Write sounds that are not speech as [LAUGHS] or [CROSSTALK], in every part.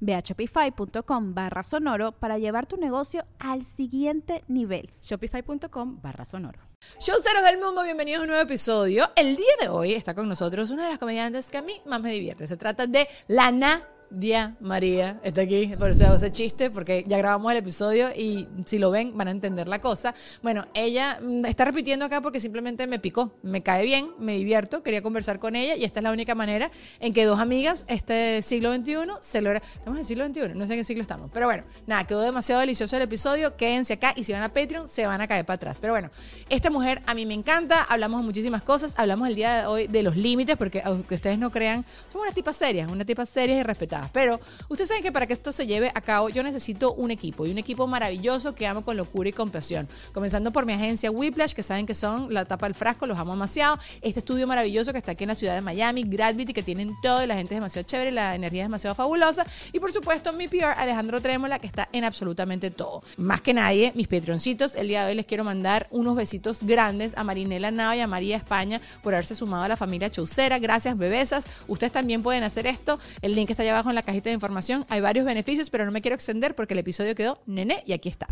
Ve a shopify.com barra sonoro para llevar tu negocio al siguiente nivel. Shopify.com barra sonoro. Showceros del mundo, bienvenidos a un nuevo episodio. El día de hoy está con nosotros una de las comediantes que a mí más me divierte. Se trata de Lana Dia María está aquí, por eso hago ese chiste, porque ya grabamos el episodio y si lo ven van a entender la cosa. Bueno, ella mm, está repitiendo acá porque simplemente me picó, me cae bien, me divierto, quería conversar con ella y esta es la única manera en que dos amigas este siglo XXI se logra. Estamos en el siglo XXI, no sé en qué siglo estamos, pero bueno, nada, quedó demasiado delicioso el episodio, quédense acá y si van a Patreon se van a caer para atrás. Pero bueno, esta mujer a mí me encanta, hablamos de muchísimas cosas, hablamos el día de hoy de los límites, porque aunque ustedes no crean, somos una tipa seria, una tipa seria y respetada pero ustedes saben que para que esto se lleve a cabo yo necesito un equipo y un equipo maravilloso que amo con locura y con pasión. Comenzando por mi agencia Whiplash, que saben que son la tapa del frasco, los amo demasiado. Este estudio maravilloso que está aquí en la ciudad de Miami, Gravity, que tienen todo y la gente es demasiado chévere, la energía es demasiado fabulosa. Y por supuesto mi PR, Alejandro Trémola, que está en absolutamente todo. Más que nadie, mis patroncitos, el día de hoy les quiero mandar unos besitos grandes a Marinela Nava y a María España por haberse sumado a la familia Chaucera. Gracias, bebesas. Ustedes también pueden hacer esto. El link está allá abajo en la cajita de información. Hay varios beneficios, pero no me quiero extender porque el episodio quedó nene y aquí está.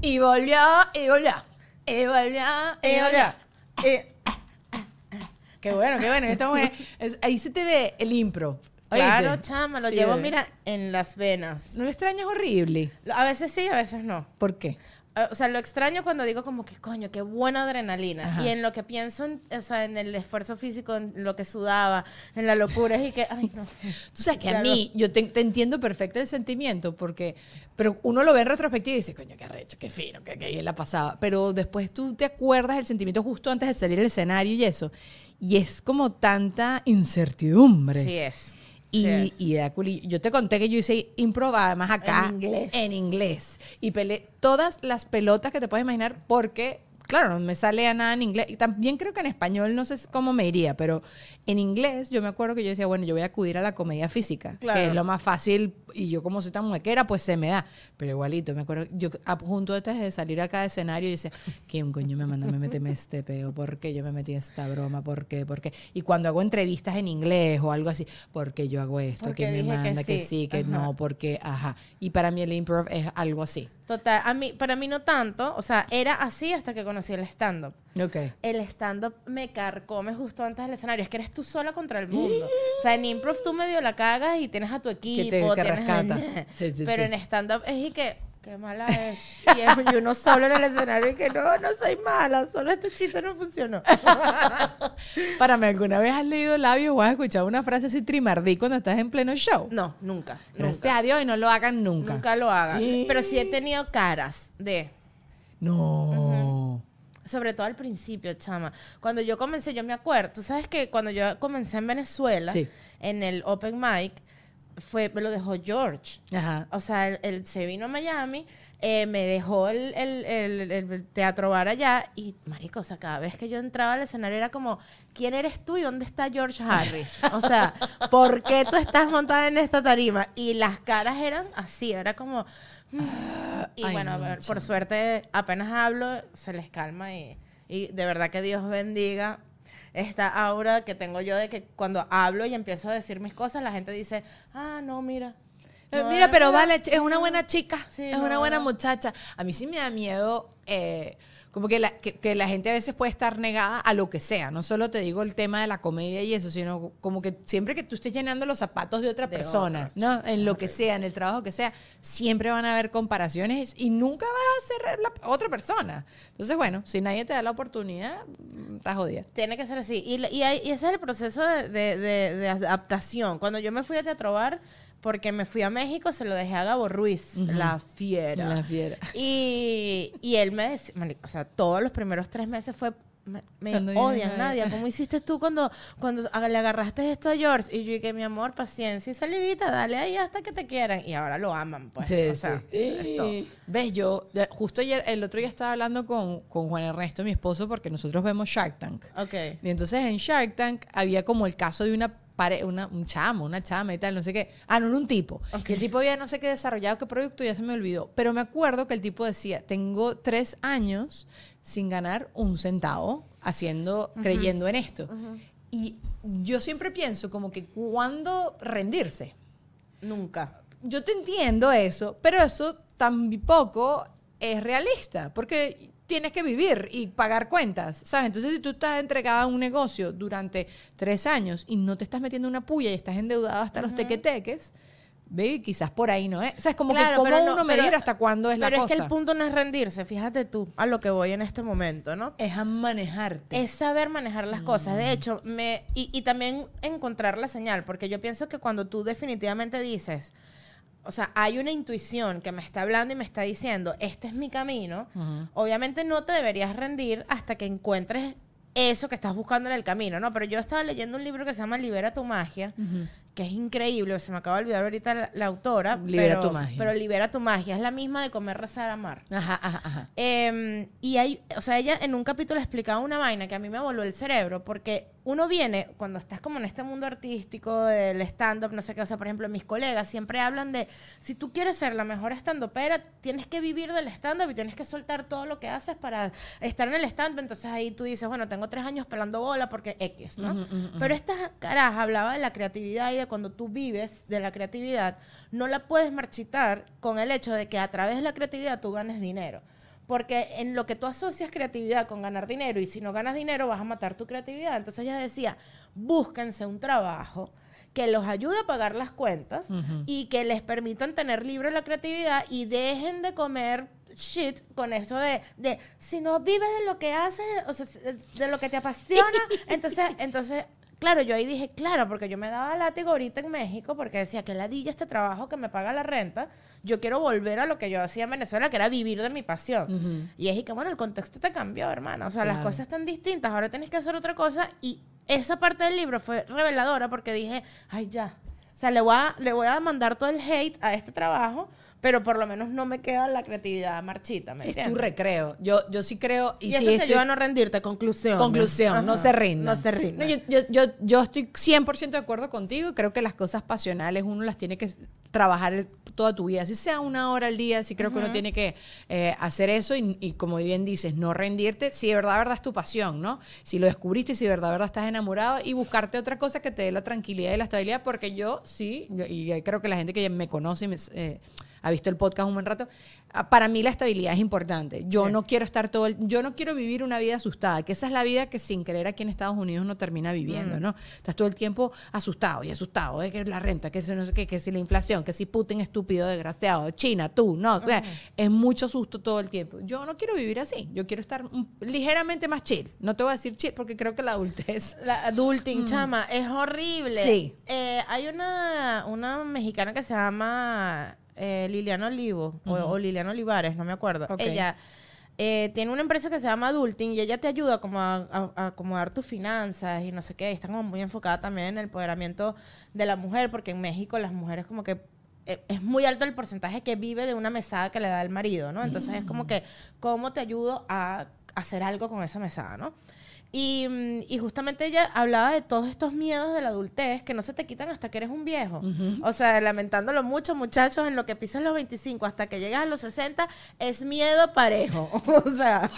Y volvió, y volvió, y volvió, y volvió. Y- Qué bueno, qué bueno. Esta mujer- es- ahí se te ve el impro. Claro, ¿oíste? chama, lo Sí, llevo, bebé. mira, en las venas. ¿No lo extrañas horrible? A veces sí, a veces no. ¿Por qué? Eh, O sea, lo extraño cuando digo como que, coño, qué buena adrenalina. Ajá. Y en lo que pienso, en, o sea, en el esfuerzo físico, en lo que sudaba, en la locura, y que, ay, no. [LAUGHS] Tú sabes que a mí, yo te, te entiendo perfecto el sentimiento, porque, pero uno lo ve en retrospectiva y dice, coño, qué arrecho, qué fino, qué, qué bien la pasaba. Pero después tú te acuerdas del sentimiento justo antes de salir al escenario y eso. Y es como tanta incertidumbre. Sí es. Y, Sí es. y da yo te conté que yo hice improv además acá En inglés. en inglés. y peleé todas las pelotas que te puedes imaginar porque claro no me sale a nada en inglés. Y también creo que en español no sé cómo me iría pero en inglés yo me acuerdo que yo decía bueno yo voy a acudir a la comedia física que Claro. es lo más fácil y yo como soy tan muequera pues se me da pero igualito me acuerdo yo a punto antes de salir acá de escenario yo decía quién coño me manda a meterme este peo por qué yo me metí esta broma por qué por qué y cuando hago entrevistas en inglés o algo así por qué yo hago esto que me dije que manda que sí, sí. que no porque ajá. Y para mí el improv es algo así Total, a mí, para mí no tanto, o sea, era así hasta que conocí el stand-up. ok El stand-up me carcome justo antes del escenario. Es que eres tú sola contra el mundo. O sea, en improv tú medio la cagas y tienes a tu equipo. que tienes a-. [LAUGHS] Sí, sí, Pero sí. en stand-up es y que, qué mala es. Y, es- y uno solo en el escenario y que no, no soy mala, solo este chiste no funcionó. [LAUGHS] Párame, ¿alguna vez has leído labios o has escuchado una frase así trimardí cuando estás en pleno show? No, nunca. Gracias Nunca, a Dios y no lo hagan nunca. nunca lo haga. ¿Y? Pero sí he tenido caras de... No. Sobre todo al principio, chama. Cuando yo comencé, yo me acuerdo, tú sabes que cuando yo comencé en Venezuela, Sí. en el Open Mic, fue, me lo dejó George. Ajá. O sea, él, él se vino a Miami, eh, me dejó el, el- el- el teatro bar allá y, marico, o sea, cada vez que yo entraba al escenario era como, ¿quién eres tú y dónde está George Harris? O sea, ¿por qué tú estás montada en esta tarima? Y las caras eran así, era como... mm. y Ay, bueno, por suerte, apenas hablo, se les calma y, y de verdad que Dios bendiga esta aura que tengo yo de que cuando hablo y empiezo a decir mis cosas, la gente dice, ah, no, mira. Eh, No, Mira, pero vale, es una buena chica, Sí, es no, una buena no. muchacha. A mí sí me da miedo, eh, como que la, que, que la gente a veces puede estar negada a lo que sea. No solo te digo el tema de la comedia y eso, sino como que siempre que tú estés llenando los zapatos de otra De persona, otras. ¿no? En lo que sea, en el trabajo que sea, siempre van a haber comparaciones y nunca vas a ser la otra persona. Entonces, bueno, si nadie te da la oportunidad, mm, estás jodida. Tiene que ser así. Y, y, hay- y ese es el proceso de, de- de- de adaptación. Cuando yo me fui a Teatro Bar, porque me fui a México, se lo dejé a Gabo Ruiz, la fiera. La fiera. Y, y él me decía, o sea, todos los primeros tres meses fue, me, me odian, Nadia. ¿Cómo hiciste tú cuando, cuando le agarraste esto a George? Y yo dije, mi amor, paciencia y salivita, dale ahí hasta que te quieran. Y ahora lo aman, pues. Sí, o sea, sí. es todo. Ves, yo justo ayer, el otro día estaba hablando con, con Juan Ernesto, mi esposo, porque nosotros vemos Shark Tank. Ok. Y entonces en Shark Tank había como el caso de una pare una, un chamo, una chama y tal, no sé qué. Ah, no, era un tipo. Y el tipo había no sé qué desarrollado, qué producto, ya se me olvidó. Pero me acuerdo que el tipo decía, tengo tres años sin ganar un centavo haciendo, creyendo en esto. Y yo siempre pienso como que cuando rendirse Nunca. yo te entiendo eso, pero eso tampoco es realista, porque tienes que vivir y pagar cuentas, ¿sabes? Entonces, si tú estás entregada a un negocio durante tres años y no te estás metiendo una puya y estás endeudado hasta los tequeteques, baby, quizás por ahí no es. O sea, es como que pero no- uno pero- medir hasta cuándo es la Pero cosa. es que el punto no es rendirse, fíjate tú, a lo que voy en este momento, ¿no? es a manejarte. Es saber manejar las cosas. Mm. De hecho, me, y, y también encontrar la señal, porque yo pienso que cuando tú definitivamente dices, o sea, hay una intuición que me está hablando y me está diciendo, este es mi camino, obviamente no te deberías rendir hasta que encuentres eso que estás buscando en el camino, ¿no? Pero yo estaba leyendo un libro que se llama Libera tu magia, que es increíble, se me acaba de olvidar ahorita la, la autora. Libera pero- tu magia. Pero Libera tu magia, es la misma de comer, rezar, amar. Ajá, ajá, ajá. Eh, y hay, o sea, ella en un capítulo explicaba una vaina que a mí me voló el cerebro, porque uno viene, cuando estás como en este mundo artístico, del stand-up, no sé qué, o sea, por ejemplo, mis colegas siempre hablan de, si tú quieres ser la mejor stand-upera, tienes que vivir del stand-up y tienes que soltar todo lo que haces para estar en el stand-up, entonces ahí tú dices, bueno, tengo tres años pelando bola porque X, ¿no? Pero esta caraja hablaba de la creatividad y de cuando tú vives de la creatividad, no la puedes marchitar con el hecho de que a través de la creatividad tú ganes dinero. Porque en lo que tú asocias creatividad con ganar dinero y si no ganas dinero vas a matar tu creatividad. Entonces ella decía, búsquense un trabajo que los ayude a pagar las cuentas y que les permitan tener libre la creatividad y dejen de comer shit con eso de, de si no vives de lo que haces, o sea, de lo que te apasiona, [LAUGHS] entonces, entonces Claro, yo ahí dije, claro, porque yo me daba látigo ahorita en México porque decía que ladilla este trabajo que me paga la renta. Yo quiero volver a lo que yo hacía en Venezuela, que era vivir de mi pasión. Y es que, bueno, el contexto te cambió, hermana. O sea, las cosas están distintas. Ahora tienes que hacer otra cosa. Y esa parte del libro fue reveladora porque dije, ay, ya. O sea, le voy a, le voy a mandar todo el hate a este trabajo, pero por lo menos no me queda la creatividad marchita, ¿me Es tu recreo. Yo, yo sí creo. Y, Y, eso sí te ayuda a no rendirte. Conclusión. Conclusión, no se rinda. No se rinda. No, yo, yo, yo, yo estoy 100% de acuerdo contigo. Creo que las cosas pasionales uno las tiene que trabajar el- toda tu vida. Si sea una hora al día, sí creo que uno tiene que eh, hacer eso y, y como bien dices, no rendirte. Si de verdad, verdad es tu pasión, ¿no? Si lo descubriste si de verdad, verdad estás enamorado y buscarte otra cosa que te dé la tranquilidad y la estabilidad. Porque yo sí, y creo que la gente que me conoce me, eh, ha visto el podcast un buen rato, ah, para mí la estabilidad es importante. Yo no quiero estar todo el, yo no quiero vivir una vida asustada, que esa es la vida que sin querer aquí en Estados Unidos uno termina viviendo, ¿no? Estás todo el tiempo asustado y asustado de que la renta, que si no sé qué, que si la inflación, que si Putin estúpido, desgraciado, China, tú, no, o sea, es mucho susto todo el tiempo. Yo no quiero vivir así, yo quiero estar ligeramente más chill. No te voy a decir chill porque creo que la adultez [LAUGHS] La adulting, chama, es horrible. Mm. Sí. Eh, hay una, una mexicana que se llama eh, Liliana Olivo, o, o Liliana Olivares, no me acuerdo. Ok. Ella eh, tiene una empresa que se llama Adulting y ella te ayuda como a, a- a acomodar tus finanzas y no sé qué. Y está como muy enfocada también en el empoderamiento de la mujer, porque en México las mujeres como que eh, es muy alto el porcentaje que vive de una mesada que le da el marido, ¿no? Entonces es como que, ¿cómo te ayudo a hacer algo con esa mesada, ¿no? Y, mm, y justamente ella hablaba de todos estos miedos de la adultez que no se te quitan hasta que eres un viejo. O sea, lamentándolo mucho, muchachos, en lo que pisas los 25 hasta que llegas a los 60 es miedo parejo. [LAUGHS] o sea,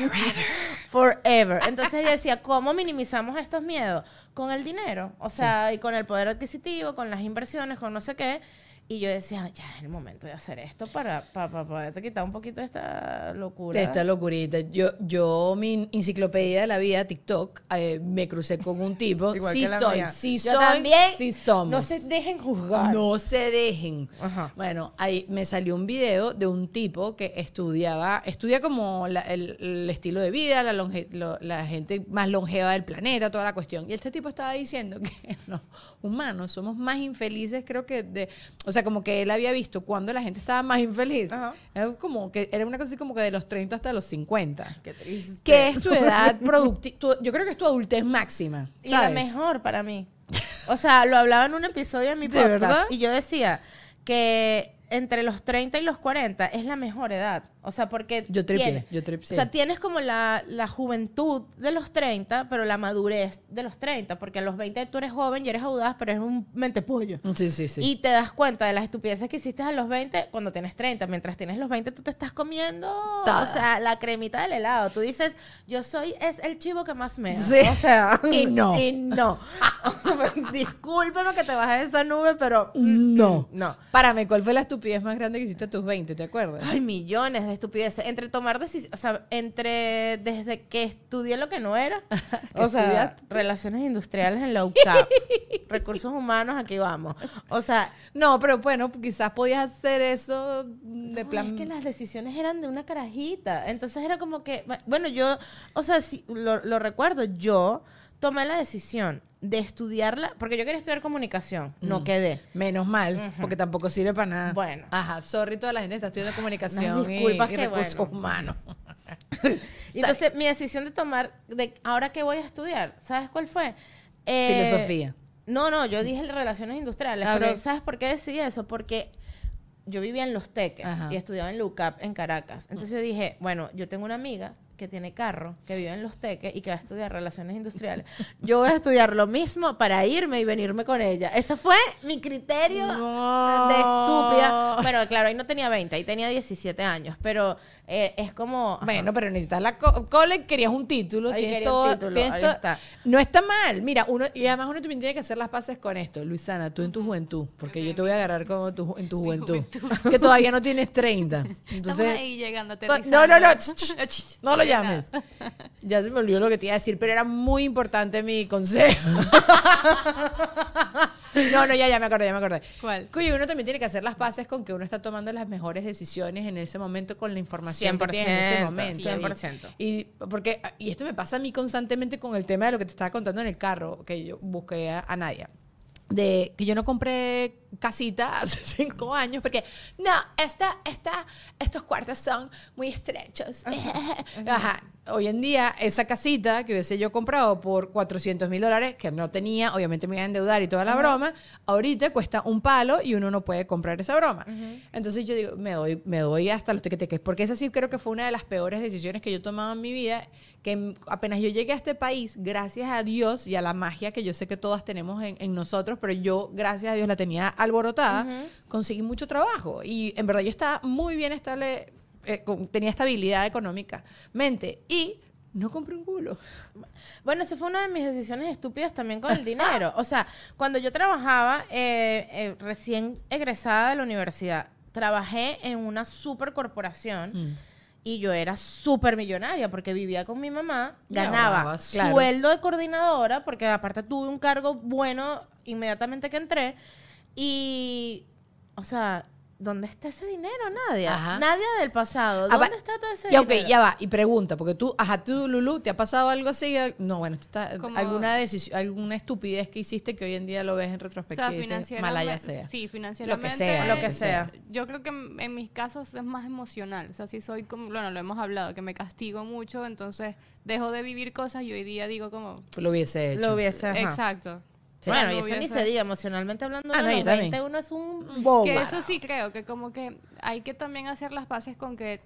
forever. Entonces ella decía, ¿cómo minimizamos estos miedos? Con el dinero. O sea, y con el poder adquisitivo, con las inversiones, con no sé qué. Y yo decía, ya es el momento de hacer esto para, para, para poderte quitar un poquito de esta locura. De esta locurita. Yo, yo, mi enciclopedia de la vida, TikTok, eh, me crucé con un tipo. [LAUGHS] Igual sí que la soy, mía. sí Yo soy, también. sí somos. No se dejen juzgar. No se dejen. Ajá. Bueno, ahí me salió un video de un tipo que estudiaba, estudia como la- el, el estilo de vida, la, longe- lo- la gente más longeva del planeta, toda la cuestión. Y este tipo estaba diciendo [LAUGHS] que los humanos somos más infelices, creo que de, o sea, como que él había visto cuando la gente estaba más infeliz. Ajá. Era como que era una cosa así como que de los 30 hasta los 50. Qué triste. Que es tu edad productiva, yo creo que es tu adultez máxima. Y la ¿sabes? mejor para mí. O sea, lo hablaba en un episodio de mi [LAUGHS] ¿De podcast. verdad? Y yo decía que entre los 30 y los 40 es la mejor edad. O sea, porque. Yo tripié, tienes- yo tripié. O sea, tienes como la, la juventud de los 30, pero la madurez de los 30. Porque a los 20 tú eres joven y eres audaz, pero eres un mentepollo. Sí, sí, sí. Y te das cuenta de las estupideces que hiciste a los 20 cuando tienes 30. Mientras tienes los 20, tú te estás comiendo, Toda. o sea, la cremita del helado. Tú dices, yo soy, es el chivo que más me Sí. O sea, [LAUGHS] Y no. Y no. [LAUGHS] Discúlpeme que te bajé de esa nube, pero No. no. Párame, ¿cuál fue la estupidez más grande que hiciste a tus 20? ¿Te acuerdas? Hay millones de estupideces. Entre tomar decisiones, o sea, entre desde que estudié lo que no era, [LAUGHS] o sea, relaciones industriales en low cap, [LAUGHS] recursos humanos, aquí vamos. O sea, No, pero bueno, quizás podías hacer eso de No, plan. es que las decisiones eran de una carajita. Entonces era como que, bueno, yo, o sea, lo, lo recuerdo, yo tomé la decisión de estudiarla, porque yo quería estudiar comunicación, no quedé. Menos mal, porque tampoco sirve para nada. Bueno. Ajá, sorry, toda la gente está estudiando comunicación disculpas y que recursos bueno. humanos. [LAUGHS] Y entonces mi decisión de tomar, de ahora que voy a estudiar, ¿sabes cuál fue? Eh, Filosofía. No, no, yo dije relaciones industriales, A pero ver. ¿sabes por qué decidí eso? Porque yo vivía en Los Teques Ajá. y estudiaba en LUCAP en Caracas. Entonces yo dije, bueno, yo tengo una amiga que tiene carro, que vive en Los Teques y que va a estudiar relaciones industriales. [LAUGHS] Yo voy a estudiar lo mismo para irme y venirme con ella. Ese fue mi criterio No. de estúpida. Bueno, claro, ahí no tenía 20, ahí tenía 17 años, pero eh, es como... ajá. Bueno, pero necesitas la co- cole, querías un título, Ahí tienes quería un todo, título, tienes ahí todo- está. No está mal. Mira, uno y además uno también tiene que hacer las paces con esto. Luisana, tú en tu juventud, porque yo te voy a agarrar como tu, en tu juventud, que todavía no tienes 30. Estamos Entonces, ahí llegando, to- no, no, no, ch- no lo llames. [LAUGHS] Ya se me olvidó lo que te iba a decir, pero era muy importante mi consejo. [LAUGHS] No, no, ya, ya me acordé, ya me acordé. ¿Cuál? Que uno también tiene que hacer las paces con que uno está tomando las mejores decisiones en ese momento con la información que tiene en ese 100%, momento. 100%. Y, y porque, y esto me pasa a mí constantemente con el tema de lo que te estaba contando en el carro, que yo busqué a, a Nadia. De que yo no compré casita [LAUGHS] hace cinco años porque no, esta, esta, estos cuartos son muy estrechos. Ajá. [LAUGHS] Hoy en día, esa casita que hubiese yo comprado por 400 mil dólares, que no tenía, obviamente me iba a endeudar y toda la broma, ahorita cuesta un palo y uno no puede comprar esa broma. Entonces yo digo, me doy, me doy hasta los tequeteques, porque esa sí creo que fue una de las peores decisiones que yo he tomado en mi vida, que apenas yo llegué a este país, gracias a Dios y a la magia que yo sé que todas tenemos en, en nosotros, pero yo, gracias a Dios, la tenía alborotada, conseguí mucho trabajo y en verdad yo estaba muy bien estable, eh, con- tenía estabilidad económica, mente, y no compré un culo. Bueno, esa fue una de mis decisiones estúpidas también con el dinero. O sea, cuando yo trabajaba eh, eh, recién egresada de la universidad, trabajé en una super corporación Mm. y yo era súper millonaria porque vivía con mi mamá, ganaba ahorrabas, claro. sueldo de coordinadora porque aparte tuve un cargo bueno inmediatamente que entré y, o sea... ¿Dónde está ese dinero? Nadie. Ajá. Nadie del pasado. Ah, ¿Dónde está todo ese Ya, ok, dinero? ya va. Y pregunta, porque tú, ajá, tú, Lulu, ¿te ha pasado algo así? No, bueno, esto está, Como- alguna decisión, alguna estupidez que hiciste que hoy en día lo ves en O sea, retrospectiva y dices, financieramente. malaya sea. Sí, financieramente. sea, lo que sea. Yo creo que en, en mis casos es más emocional. O sea, si soy como, bueno, lo hemos hablado, que me castigo mucho, entonces dejo de vivir cosas y hoy día digo como, Lo hubiese hecho. Lo hubiese. ajá. exacto. Bueno, y eso ni se diga, emocionalmente hablando, Ah, no, los yo también. 20 uno es un bobo. Que eso sí creo, que como que hay que también hacer las paces con que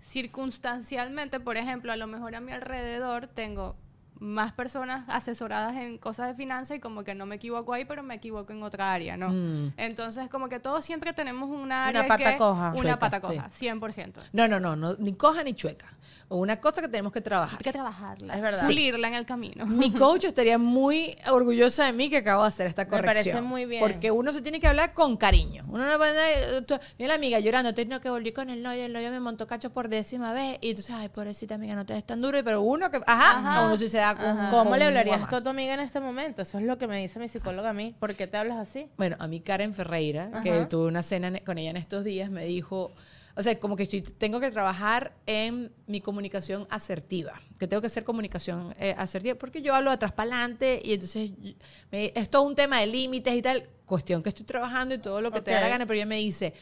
circunstancialmente, por ejemplo, a lo mejor a mi alrededor tengo más personas asesoradas en cosas de finanzas y como que no me equivoco ahí, pero me equivoco en otra área, ¿no? Mm. Entonces, como que todos siempre tenemos una Una área pata que- coja. Una Chueca, pata coja, sí. 100%. No, no, no, no, ni coja ni chueca. Una cosa que tenemos que trabajar. Hay que trabajarla, Es verdad. pulirla en el camino. Mi [LAUGHS] coach estaría muy orgullosa de mí que acabo de hacer esta Me corrección. parece muy bien. Porque uno se tiene que hablar con cariño. Uno no puede... tú- Mira la amiga llorando, tengo que volver con el novio, el novio me montó cacho por décima vez. Y entonces, ay, pobrecita amiga, no te des tan duro. Pero uno que... Ajá, uno sí se da con... ¿Cómo le hablarías tú a tu amiga en este momento? Eso es lo que me dice mi psicóloga a mí. ¿Por qué te hablas así? Bueno, a mí Karen Ferreira, que tuve una cena con ella en estos días, me dijo, o sea, como que estoy, tengo que trabajar en mi comunicación asertiva, que tengo que hacer comunicación eh, asertiva, porque yo hablo atrás para adelante y entonces me- es todo un tema de límites y tal, cuestión que estoy trabajando y todo lo que te da la gana, pero ella me dice...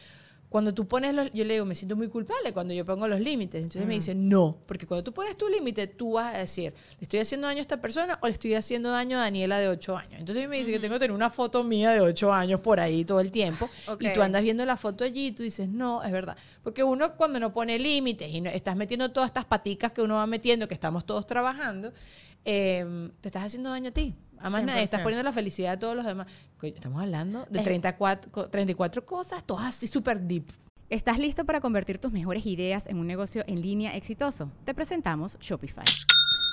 Cuando tú pones los, yo le digo, me siento muy culpable cuando yo pongo los límites. Entonces me dice, no, porque cuando tú pones tu límite, tú vas a decir, ¿le estoy haciendo daño a esta persona o le estoy haciendo daño a Daniela de 8 años? Entonces me dice que tengo que tener una foto mía de 8 años por ahí todo el tiempo. Y tú andas viendo la foto allí y tú dices, no, es verdad. Porque uno cuando no pone límites y no, estás metiendo todas estas paticas que uno va metiendo, que estamos todos trabajando, eh, te estás haciendo daño a ti. Nadie, estás 100%. poniendo la felicidad de todos los demás. Estamos hablando de 34, co- 34 cosas, todas así súper deep. ¿Estás listo para convertir tus mejores ideas en un negocio en línea exitoso? Te presentamos Shopify.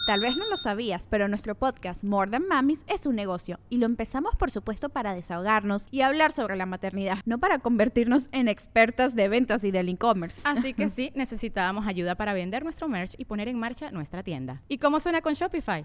Tal vez no lo sabías, pero nuestro podcast More Than Mamis es un negocio y lo empezamos por supuesto para desahogarnos y hablar sobre la maternidad, no para convertirnos en expertas de ventas y del e-commerce. Así que sí, [LAUGHS] necesitábamos ayuda para vender nuestro merch y poner en marcha nuestra tienda. ¿Y cómo suena con Shopify?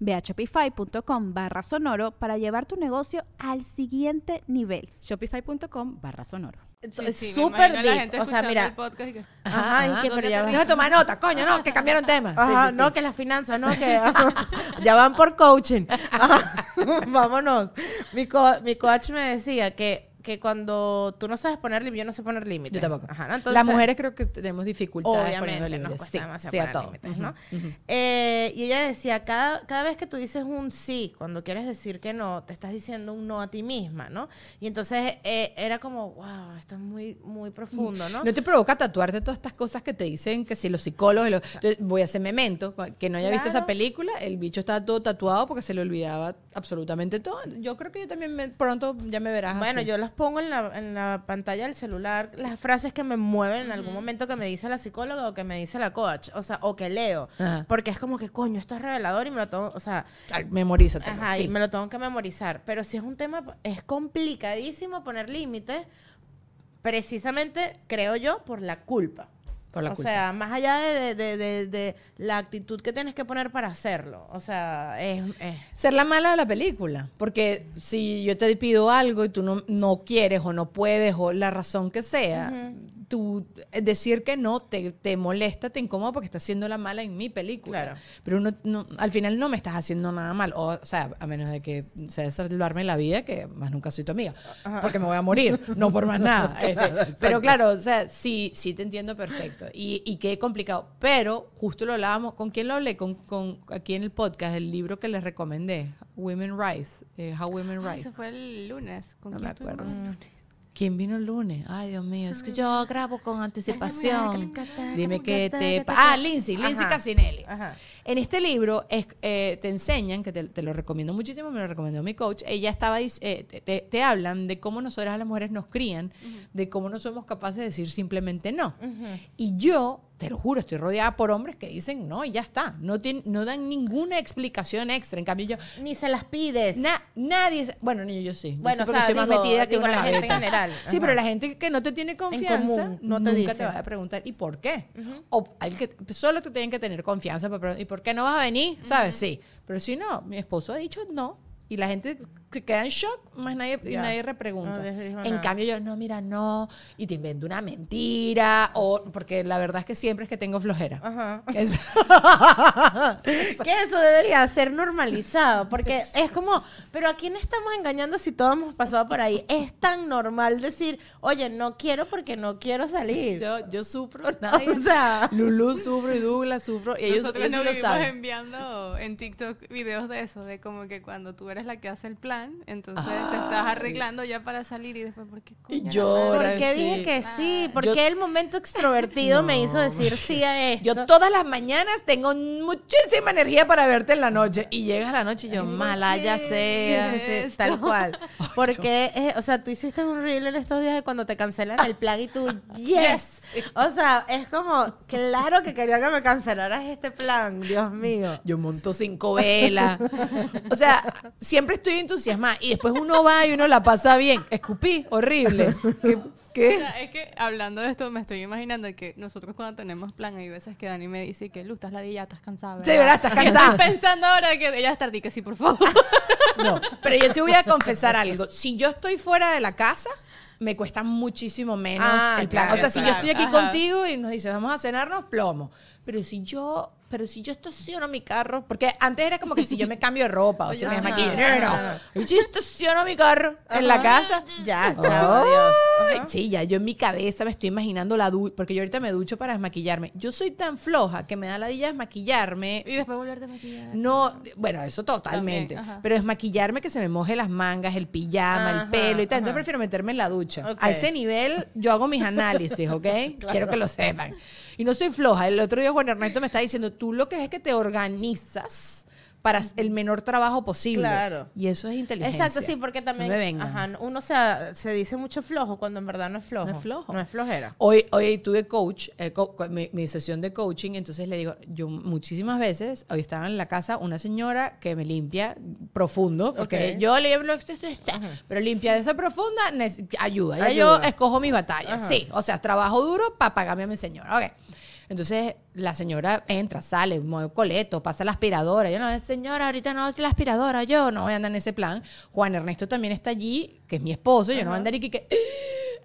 Ve a shopify.com barra sonoro para llevar tu negocio al siguiente nivel. Shopify.com barra sonoro. Es Sí, me súper la gente O sea, mira. el podcast y que- Ajá, y que, ¿dónde pero ya te va. Deja tomar nota, coño, no, que cambiaron tema. Sí, Ajá, sí, no, sí. que las finanzas, no, que ya van por coaching. [LAUGHS] Vámonos. Mi, co- mi coach me decía que, que cuando tú no sabes poner límites, yo no sé poner límites. Yo tampoco. Ajá, ¿no? Entonces, Las mujeres creo que tenemos dificultades poniendo nos límites. Sí, sí, a todo. límites, Ujú, ¿no? ujú. Eh, y ella decía, cada, cada vez que tú dices un sí, cuando quieres decir que no, te estás diciendo un no a ti misma, ¿no? Y entonces eh, era como, wow, esto es muy, muy profundo, ¿no? ¿No te provoca tatuarte todas estas cosas que te dicen que si los psicólogos... los- voy a hacer memento. Que no haya visto esa Claro. película, el bicho estaba todo tatuado porque se le olvidaba absolutamente todo. Yo creo que yo también me- pronto ya me verás Bueno, así. yo las pongo en la, en la pantalla del celular, las frases que me mueven en algún momento que me dice la psicóloga o que me dice la coach, o sea, o que leo. Ajá. Porque es como que, coño, esto es revelador y me lo tengo, o sea, Ay, Memorízatelo, ajá, sí. y me lo tengo que memorizar. Pero si es un tema, es complicadísimo poner límites, precisamente, creo yo, por la culpa. La o culpa. sea, más allá de, de- de- de la actitud que tienes que poner para hacerlo. O sea, es... es- Ser la mala de la película. Porque si yo te pido algo y tú no, no quieres o no puedes o la razón que sea, eh, decir que no te, te molesta, te incomoda porque estás haciendo la mala en mi película. Claro. Pero uno, no- al final no me estás haciendo nada mal. O, o sea, a menos de que sea salvarme la vida, que más nunca soy tu amiga. Porque me voy a morir, no por más nada. [LAUGHS] Este, pero claro, o sea, sí, sí te entiendo perfecto. Y, y qué complicado. Pero justo lo hablábamos, ¿con quién lo hablé? Con, con, aquí en el podcast, el libro que les recomendé, Women Rise, eh, How Women Ah, Rise. Eso fue el lunes. ¿Con No quién me acuerdo. estuvimos? ¿Quién vino el lunes? Ay, Dios mío, es que yo grabo con anticipación. Dime que te... pa- Ah, Lindsay, Lindsay Ajá. Casinelli. Ajá. En este libro es- eh, te enseñan, que te, te lo recomiendo muchísimo, me lo recomendó mi coach, ella estaba, eh, te, te- te hablan de cómo nosotras las mujeres nos crían, de cómo no somos capaces de decir simplemente no. Y yo, te lo juro, estoy rodeada por hombres que dicen no y ya está, no, tien- no dan ninguna explicación extra. En cambio yo, Ni se las pides. na- nadie, bueno, ni yo sí. Yo Bueno, sí o sea, soy más digo- metida que digo una la gente en general. Sí, Ajá. pero la gente que no te tiene confianza común, no te nunca dice. te va a preguntar ¿y por qué? O hay que solo te tienen que tener confianza para preguntar, ¿y por qué no vas a venir? ¿Sabes? Sí. Pero si no, mi esposo ha dicho no y la gente se queda en shock, más nadie, y Ya. nadie repregunta. No en nada. cambio yo, no, mira, no, y te invento una mentira, o porque la verdad es que siempre es que tengo flojera. Ajá. Es- [LAUGHS] que eso debería ser normalizado, porque es como, pero ¿a quién estamos engañando si todos hemos pasado por ahí? Es tan normal decir, oye, no quiero porque no quiero salir. yo, yo sufro, [LAUGHS] nadie. O sea, Lulu sufro y Douglas sufro, y ellos, Nosotros ellos nos lo saben. enviando en TikTok videos de eso, de como que cuando tú eres la que hace el plan, entonces te Ay. estás arreglando ya para salir y después, ¿por qué coño llora. ¿por qué sí. dije que sí? ¿Por Yo- qué el momento extrovertido [LAUGHS] me hizo decir sí a esto? Yo todas las mañanas tengo muchísima energía para verte en la noche. Y llegas a la noche y yo, mala ya esto? tal cual. [LAUGHS] Porque, eh, o sea, tú hiciste un reel en estos días de cuando te cancelan el plan y tú, [LAUGHS] yes. O sea, es como, claro que quería que me cancelaras este plan, Dios mío. Yo monto cinco velas. O sea, siempre estoy entusiasmada. Y después uno va y uno la pasa bien. Escupí, horrible. ¿Qué? O qué? sea, es que hablando de esto, me estoy imaginando que nosotros cuando tenemos plan, hay veces que Dani me dice que Luz, estás ladilla, estás cansada. Sí, ¿verdad? Estás cansada. Estoy pensando ahora que ella está que sí, por favor. [LAUGHS] No, pero yo te voy a confesar algo. Si yo estoy fuera de la casa, me cuesta muchísimo menos Ah, el plan. claro, o sea, si yo estoy aquí Ajá. contigo y nos dices, vamos a cenarnos, plomo. Pero si yo, pero si yo estaciono mi carro, porque antes era como que si yo me cambio de ropa o [LAUGHS] si me maquillo. No, si estaciono mi carro en la casa. Ya, chao, Sí, ya yo en mi cabeza me estoy imaginando la ducha, porque yo ahorita me ducho para desmaquillarme. Yo soy tan floja que me da la dilla desmaquillarme. y después volverte a maquillar. No, bueno, eso totalmente. Pero desmaquillarme que se me moje las mangas, el pijama, el pelo y tal. Yo prefiero meterme en la ducha. A ese nivel yo hago mis análisis, ¿ok? [LAUGHS] Quiero que lo sepan. Y no soy floja. El otro día Juan Ernesto me está diciendo, tú lo que es que te organizas para el menor trabajo posible. Claro. Y eso es inteligencia. Exacto, sí, porque también No me vengan. ajá, uno se, se dice mucho flojo cuando en verdad no es flojo. No es flojo. No es flojera. Hoy, hoy tuve coach, eh, co- mi, mi sesión de coaching, entonces le digo, yo muchísimas veces, hoy estaba en la casa una señora que me limpia profundo, porque Ok. yo le hablo, pero limpiar esa profunda neces- ayuda. Ya yo escojo mis batallas, Ajá. sí, o sea, trabajo duro para pagarme a mi señora, ok. Entonces la señora entra, sale, mueve coleto, pasa la aspiradora. Yo no, señora, ahorita no la aspiradora, yo no voy a andar en ese plan. Juan Ernesto también está allí, que es mi esposo, yo no voy a andar y que, que,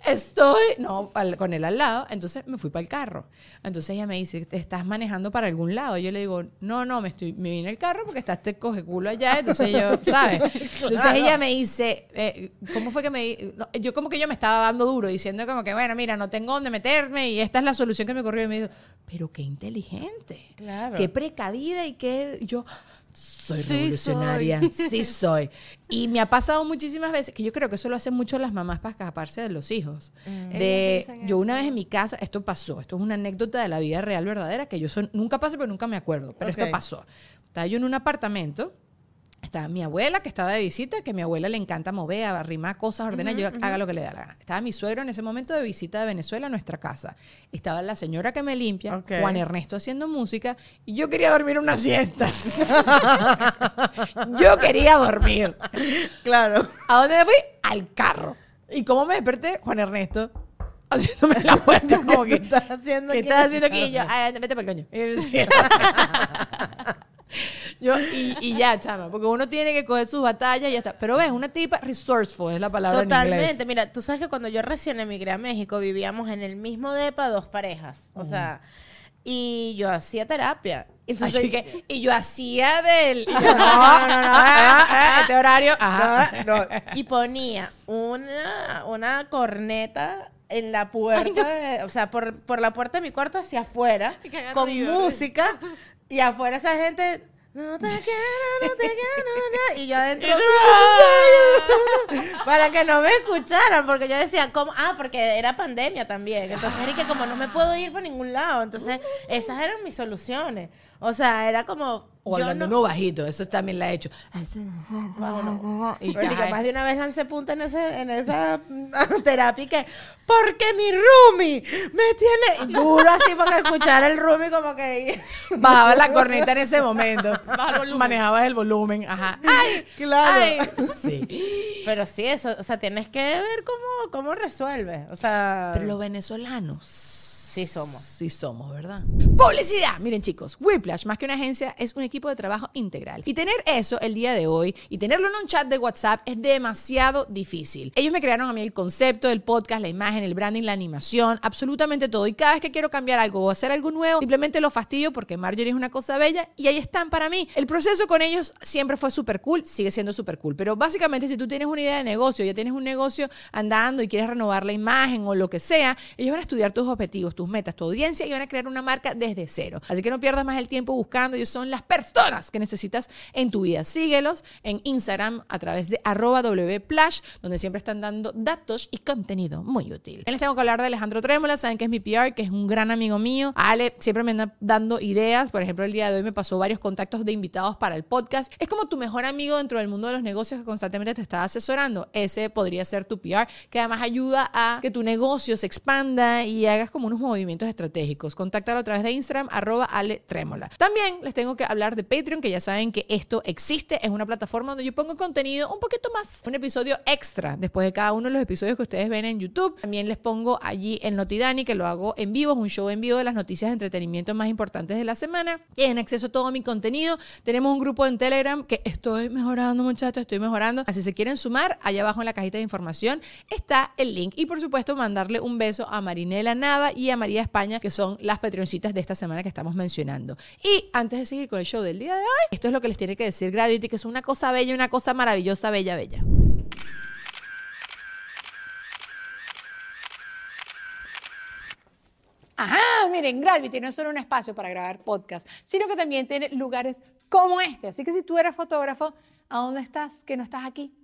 estoy, no, al- con él al lado. Entonces me fui para el carro. Entonces ella me dice, ¿te estás manejando para algún lado? Yo le digo, no, no, me estoy, me vine el carro porque está este coge culo allá. Entonces yo, [LAUGHS] ¿sabes? Entonces ella me dice, eh, ¿cómo fue que me no, Yo como que yo me estaba dando duro, diciendo como que, bueno, mira, no tengo dónde meterme y esta es la solución que me ocurrió. Y me dijo, pero qué inteligente. Claro. Qué precavida y qué... Yo soy Sí revolucionaria. Sí [LAUGHS] soy. Y me ha pasado muchísimas veces, que yo creo que eso lo hacen mucho las mamás para escaparse de los hijos. De, Ellas dicen yo una vez en mi casa, esto pasó, esto es una anécdota de la vida real verdadera, que yo son, nunca pasé, pero nunca me acuerdo, pero Ok. esto pasó. Estaba yo en un apartamento, estaba mi abuela que estaba de visita, que a mi abuela le encanta mover, arrimar cosas, ordenar, yo haga lo que le da la gana. Estaba mi suegro en ese momento de visita de Venezuela a nuestra casa. Estaba la señora que me limpia. Juan Ernesto haciendo música, y yo quería dormir una siesta. [LAUGHS] yo quería dormir. Claro. ¿A dónde me fui? Al carro. ¿Y cómo me desperté? Juan Ernesto. Haciéndome la puerta [LAUGHS] como que... estás haciendo ¿Qué aquí? estás haciendo aquí? Y yo, "Ay, vete para el coño. [LAUGHS] Y yo y, y ya, chama, porque uno tiene que coger sus batallas y ya está. Pero ves, una tipa resourceful es la palabra en Totalmente. Mira, tú sabes que cuando yo recién emigré a México vivíamos en el mismo depa dos parejas. O sea, y yo hacía terapia. Entonces, Así que, y yo hacía del... yo, [LAUGHS] no, no, no, ah, ah, este horario, ajá. No, no. Y ponía una, una corneta en la puerta, de- o sea, por, por la puerta de mi cuarto hacia afuera, con música, y afuera esa gente, no te [LAUGHS] quiero, no te quiero, no", y yo adentro, [LAUGHS] para que no me escucharan, porque yo decía, ¿cómo? Ah, porque era pandemia también, entonces era que como no me puedo ir por ningún lado, entonces esas eran mis soluciones, o sea, era como... O hablando no- uno bajito, eso también la he hecho. [LAUGHS] Y Marico, ajá. más de una vez lancé punta en, ese, en esa [LAUGHS] terapia y que, porque mi roomie me tiene duro así para escuchar el roomie como que... Bajaba la corneta en ese momento. Baja el volumen. Manejabas el volumen. Ajá. ¡Ay! Claro. ay. Sí. [GASPS] Pero sí, eso, o sea, tienes que ver cómo, cómo resuelves. O sea, Pero los venezolanos Sí somos. Sí somos, ¿verdad? Publicidad. Miren chicos, Whiplash, más que una agencia, es un equipo de trabajo integral. Y tener eso el día de hoy y tenerlo en un chat de WhatsApp es demasiado difícil. Ellos me crearon a mí el concepto del podcast, la imagen, el branding, la animación, absolutamente todo. Y cada vez que quiero cambiar algo o hacer algo nuevo, simplemente lo fastidio porque Marjorie es una cosa bella y ahí están para mí. El proceso con ellos siempre fue súper cool, sigue siendo súper cool. Pero básicamente si tú tienes una idea de negocio, ya tienes un negocio andando y quieres renovar la imagen o lo que sea, ellos van a estudiar tus objetivos, tus metas, tu audiencia y van a crear una marca desde cero. Así que no pierdas más el tiempo buscando, ellos son las personas que necesitas en tu vida. Síguelos en Instagram a través de arroba wplash, donde siempre están dando datos y contenido muy útil. Les tengo que hablar de Alejandro Trémola, saben que es mi PR, que es un gran amigo mío. Ale siempre me anda dando ideas, por ejemplo, el día de hoy me pasó varios contactos de invitados para el podcast. Es como tu mejor amigo dentro del mundo de los negocios que constantemente te está asesorando. Ese podría ser tu PR, que además ayuda a que tu negocio se expanda y hagas como unos movimientos estratégicos. Contáctalo a través de Instagram, arroba Ale Trémola. También les tengo que hablar de Patreon, que ya saben que esto existe. Es una plataforma donde yo pongo contenido un poquito más, un episodio extra después de cada uno de los episodios que ustedes ven en YouTube. También les pongo allí el Notidani, que lo hago en vivo, es un show en vivo de las noticias de entretenimiento más importantes de la semana. Tienen acceso a todo mi contenido. Tenemos un grupo en Telegram que estoy mejorando, muchachos, estoy mejorando. Así se quieren sumar, allá abajo en la cajita de información está el link. Y por supuesto, mandarle un beso a Marinela Nava y a María España, que son las patroncitas de esta semana que estamos mencionando. Y antes de seguir con el show del día de hoy, esto es lo que les tiene que decir Gravity, que es una cosa bella, una cosa maravillosa, bella, bella. Ajá, miren, Gravity no es solo un espacio para grabar podcast, sino que también tiene lugares como este. Así que si tú eres fotógrafo, ¿a dónde estás? Que no estás aquí.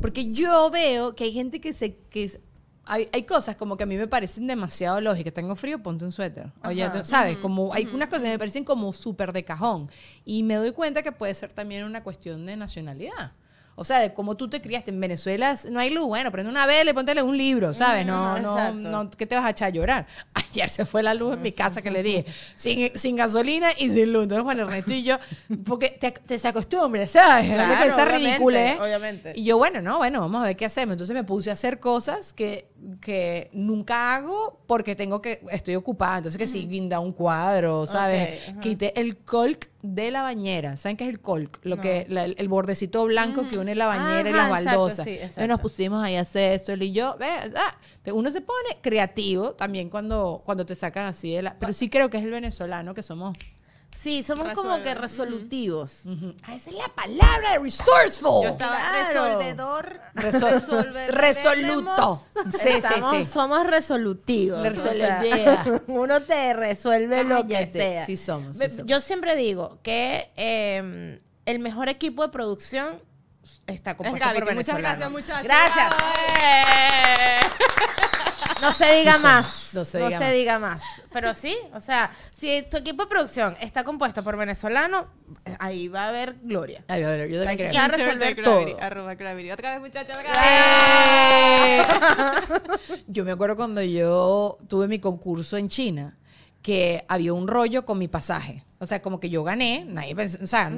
Porque yo veo que hay gente que se... Que hay, hay cosas como que a mí me parecen demasiado lógicas. Tengo frío, ponte un suéter. Oye, tú- ¿sabes? Como hay unas cosas que me parecen como súper de cajón. Y me doy cuenta que puede ser también una cuestión de nacionalidad. O sea, de cómo tú te criaste en Venezuela, no hay luz. Bueno, prende una vela y póntele un libro, ¿sabes? No, no, no, ¿qué te vas a echar a llorar? [LAUGHS] Ayer se fue la luz en mi casa que le dije, sin, sin gasolina y sin luz. Entonces Juan Ernesto y yo, porque te, te se acostumbra, ¿sabes? Claro, Una cosa ridícula, ¿eh? obviamente. Y yo, bueno, no, bueno, vamos a ver qué hacemos. Entonces me puse a hacer cosas que, que nunca hago porque tengo que, estoy ocupada. Entonces que sí, guinda un cuadro, ¿sabes? Ok, ajá. Quité el colk de la bañera. ¿Saben qué es el colk? Lo que, la- el, bordecito blanco que une la bañera y las exacto, baldosas. sí, Entonces exacto. nos pusimos ahí a hacer eso, él y yo. Ah, uno se pone creativo también cuando, cuando te sacan así de la... Pero sí creo que es el venezolano que somos... Sí, somos como que resolutivos. Ah, esa es la palabra, resourceful. Yo estaba Claro. resolvedor. Resol- resolver- resoluto. Sí, sí, Estamos- sí. Somos resolutivos. Resolutiva. o sea, [LAUGHS] uno te resuelve lo que Cállate. sea. Sí somos, sí Ve- somos. Yo siempre digo que eh, el mejor equipo de producción está compuesto Gaby, por que muchas gracias, muchachos. Gracias. No se diga más. No No se se, diga más. Pero sí, o sea, si tu equipo de producción está compuesto por venezolanos, ahí va a haber gloria. Ay, a ver, yo también Ahí creo. se va a resolver Gravity, todo. Arroba Gravity. Otra vez, muchachas. ¡Eh! [LAUGHS] Yo me acuerdo cuando yo tuve mi concurso en China que había un rollo con mi pasaje. O sea, como que yo gané, nadie o sea,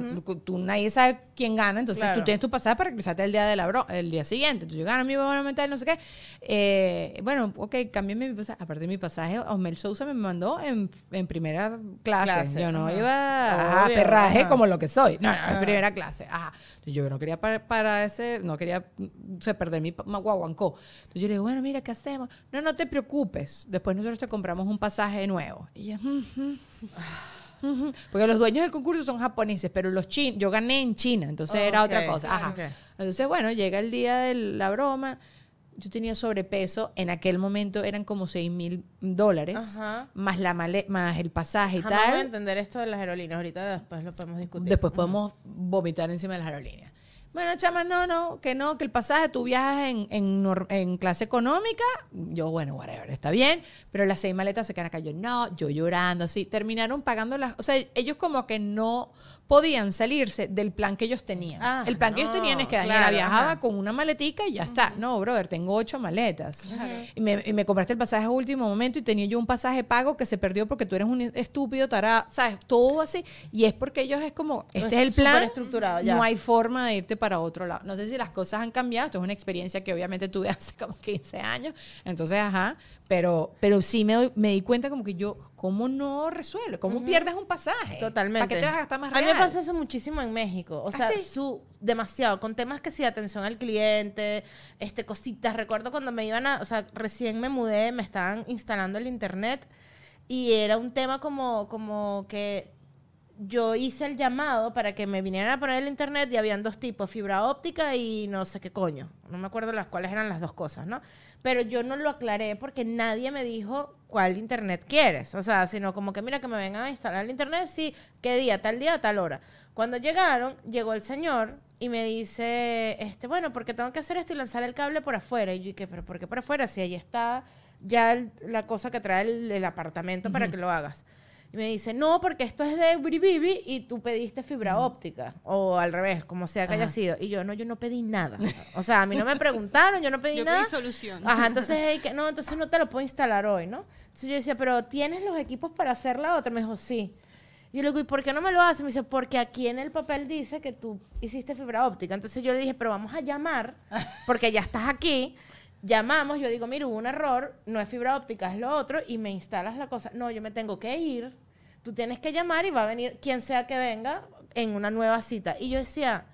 tú nadie sabe quién gana, entonces Claro. tú tienes tu pasaje para regresarte el día de la bro- el día siguiente. Entonces yo gano mi bono mental, no sé qué. Eh, bueno, ok, cámbiame mi pasaje. Aparte mi pasaje, Osmel Sousa me mandó en, en primera clase. Clase, Yo no ajá. iba a perraje ajá. como lo que soy. No, no, en primera clase. Ajá. Entonces yo no quería para, para ese, no quería o sea, perder mi guaguancó. Entonces yo le digo, bueno, mira, ¿qué hacemos? No, no te preocupes. Después nosotros te compramos un pasaje nuevo. Y yo, "Mm, mm". Porque los dueños del concurso son japoneses, pero los chinos, yo gané en China, entonces era otra cosa. Ajá. Entonces, bueno, llega el día de la broma. Yo tenía sobrepeso, en aquel momento eran como 6 mil dólares, Ajá. más, la male- más el pasaje y Jamás voy a tal. entender esto de las aerolíneas. Ahorita después lo podemos discutir. Después podemos vomitar encima de las aerolíneas. Bueno, chama, no, no, que no, que el pasaje tú viajas en, en, clase económica. Yo, bueno, whatever, está bien. Pero las seis maletas se quedan acá. Yo, no, yo llorando, así. Terminaron pagando las. O sea, ellos como que no podían salirse del plan que ellos tenían. Ah, el plan que ellos tenían es que Daniela claro, viajaba ajá. con una maletica y ya está. No, brother, tengo ocho maletas. y, me, y me compraste el pasaje a último momento y tenía yo un pasaje pago que se perdió porque tú eres un estúpido, tará, ¿sabes? Todo así. Y es porque ellos es como, este es el plan. estructurado, ya. No hay forma de irte para otro lado. No sé si las cosas han cambiado. Esto es una experiencia que obviamente tuve [LAUGHS] hace como 15 años. Entonces, ajá. Pero, pero sí me, doy- me di cuenta como que yo, ¿cómo no resuelve? ¿Cómo pierdes un pasaje? Totalmente. ¿Para qué te vas a gastar más A mí me real? pasa eso muchísimo en México. O ¿Ah, sea, sí? su demasiado con temas que sí, atención al cliente, este cositas. Recuerdo cuando me iban a, o sea, recién me mudé, me estaban instalando el internet y era un tema como como que yo hice el llamado para que me vinieran a poner el internet y habían dos tipos, fibra óptica y no sé qué coño. No me acuerdo las cuáles eran las dos cosas, ¿no? Pero yo no lo aclaré porque nadie me dijo cuál internet quieres. O sea, sino como que mira que me vengan a instalar el internet, sí, qué día, tal día, tal hora. Cuando llegaron, llegó el señor y me dice, este, bueno, porque tengo que hacer esto y lanzar el cable por afuera. Y yo dije, pero ¿por qué por afuera? Si ahí está ya el- la cosa que trae el, el apartamento para que lo hagas. Y me dice, no, porque esto es de Bibi y tú pediste fibra óptica. O al revés, como sea que haya sido. Y yo, no, yo no pedí nada. O sea, a mí no me preguntaron, yo no pedí Yo nada. pedí solución. Ajá, entonces, hey, que, no, entonces no te lo puedo instalar hoy, ¿no? Entonces yo decía, pero ¿tienes los equipos para hacer la otra? Me dijo, sí. Y yo le digo, ¿y por qué no me lo hace? Me dice, porque aquí en el papel dice que tú hiciste fibra óptica. Entonces yo le dije, pero vamos a llamar, porque ya estás aquí. Llamamos, yo digo, mira, hubo un error, no es fibra óptica, es lo otro, y me instalas la cosa. No, yo me tengo que ir. Tú tienes que llamar y va a venir quien sea que venga en una nueva cita. Y yo decía,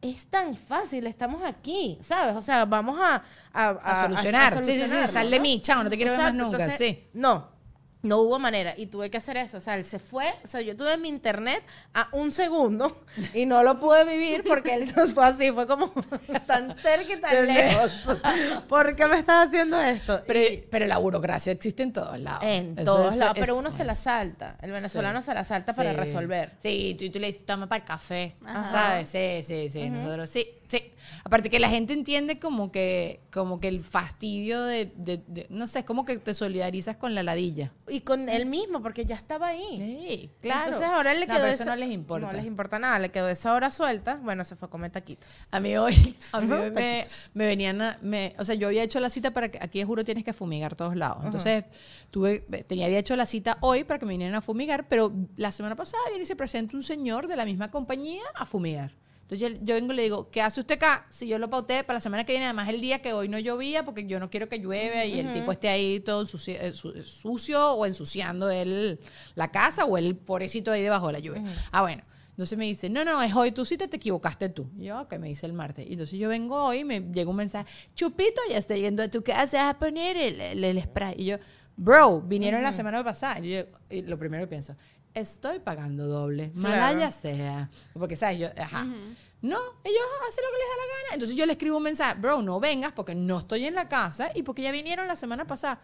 es tan fácil, estamos aquí, ¿sabes? O sea, vamos a... A, A solucionar. Sí, sí, sí, sal de mí, chao, no te quiero ver más nunca, entonces, sí. No, no hubo manera y tuve que hacer eso. O sea, él se fue, o sea, yo tuve mi internet a un segundo y no lo pude vivir porque él se fue así, fue como [LAUGHS] tan cerca y tan lejos. ¿Por qué me estás haciendo esto? Pero, Y- pero la burocracia existe en todos lados. en Eso todos es- lados, es- pero uno se la salta. El venezolano Sí. se la salta para Sí. resolver. Sí, tú, tú le dices, toma para el café. Ajá. ¿Sabes? Sí, sí, sí. Nosotros, sí, sí. Aparte que la gente entiende como que, como que el fastidio de, de- de- no sé, es como que te solidarizas con la ladilla. Y con él mismo, porque ya estaba ahí. Sí, claro. Entonces ahora le No, quedó pero eso esa- no les importa. No les importa nada, le quedó esa hora suelta. Bueno, se fue a comer taquitos. A mí hoy, a mí [LAUGHS] hoy me, me venían a, me- o sea, yo había hecho la cita para que, aquí juro tienes que fumigar todos lados. Entonces, tuve, tenía, había hecho la cita hoy para que me vinieran a fumigar, pero la semana pasada viene y se presenta un señor de la misma compañía a fumigar. Entonces yo, yo vengo y le digo, ¿qué hace usted acá? Si yo lo pauté para la semana que viene, además el día que hoy no llovía, porque yo no quiero que llueve y el tipo esté ahí todo ensuci- eh, su- sucio o ensuciando él la casa o el pobrecito ahí debajo de la lluvia. Ah, bueno. Entonces me dice, no, no, es hoy tu cita, te equivocaste tú. Y yo, ok, me dice el martes. Y entonces yo vengo hoy y me llega un mensaje, Chupito, ya estoy yendo a tu casa a poner el, el- el spray. Y yo, bro, vinieron la semana pasada. Y yo, y lo primero que pienso, estoy pagando doble, Claro. ya sea. Porque, ¿sabes? Yo, ajá. No, ellos hacen lo que les da la gana. Entonces yo le escribo un mensaje, bro, no vengas porque no estoy en la casa y porque ya vinieron la semana pasada.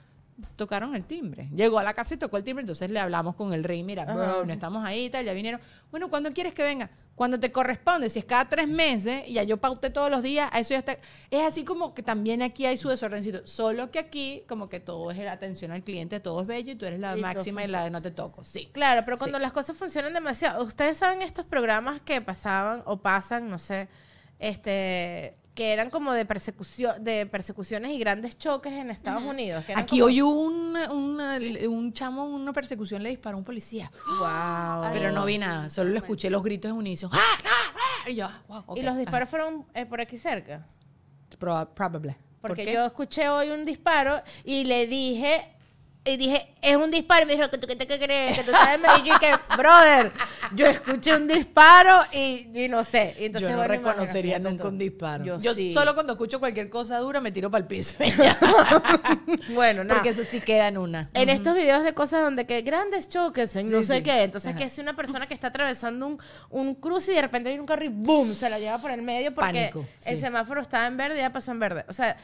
Tocaron el timbre. Llegó a la casa y tocó el timbre, entonces le hablamos con el rey, mira, bro, no estamos ahí y tal, ya vinieron. Bueno, ¿cuándo quieres que venga? Cuando te corresponde, si es cada tres meses y ya yo pauté todos los días, a eso ya está. Es así como que también aquí hay su desordencito, solo que aquí como que todo es la atención al cliente, todo es bello y tú eres la Y máxima y la de no te toco. Sí. Claro, pero cuando Sí. las cosas funcionan demasiado, ustedes saben estos programas que pasaban o pasan, no sé, este que eran como de persecución de persecuciones y grandes choques en Estados Unidos. que Aquí como- hoy hubo un, una- un chamo, una persecución, le disparó a un policía. Wow. Pero no vi nada, solo lo escuché los gritos en inicio. ¡Ah, ah, ah! Y yo, ah, wow, ok, Y los ajá. disparos fueron eh, por aquí cerca. Proba- probable. ¿Por Porque qué? yo escuché hoy un disparo y le dije, y dije, es un disparo. Y me dijo, ¿qué tú qué te qué crees? Que tú en Medellín. Que, brother, yo escuché un disparo y, y no sé. Y entonces, yo no bueno, reconocería nunca un disparo. Yo, Yo, sí. solo cuando escucho cualquier cosa dura me tiro para el piso. [LAUGHS] Bueno, nada. Porque eso sí queda en una. En estos videos de cosas donde que grandes choques en no sé sí. qué. Entonces, Ajá. que es una persona que está atravesando un, un cruce y de repente viene un carro y ¡boom! Se la lleva por el medio porque Pánico, el semáforo estaba en verde y ya pasó en verde. O sea,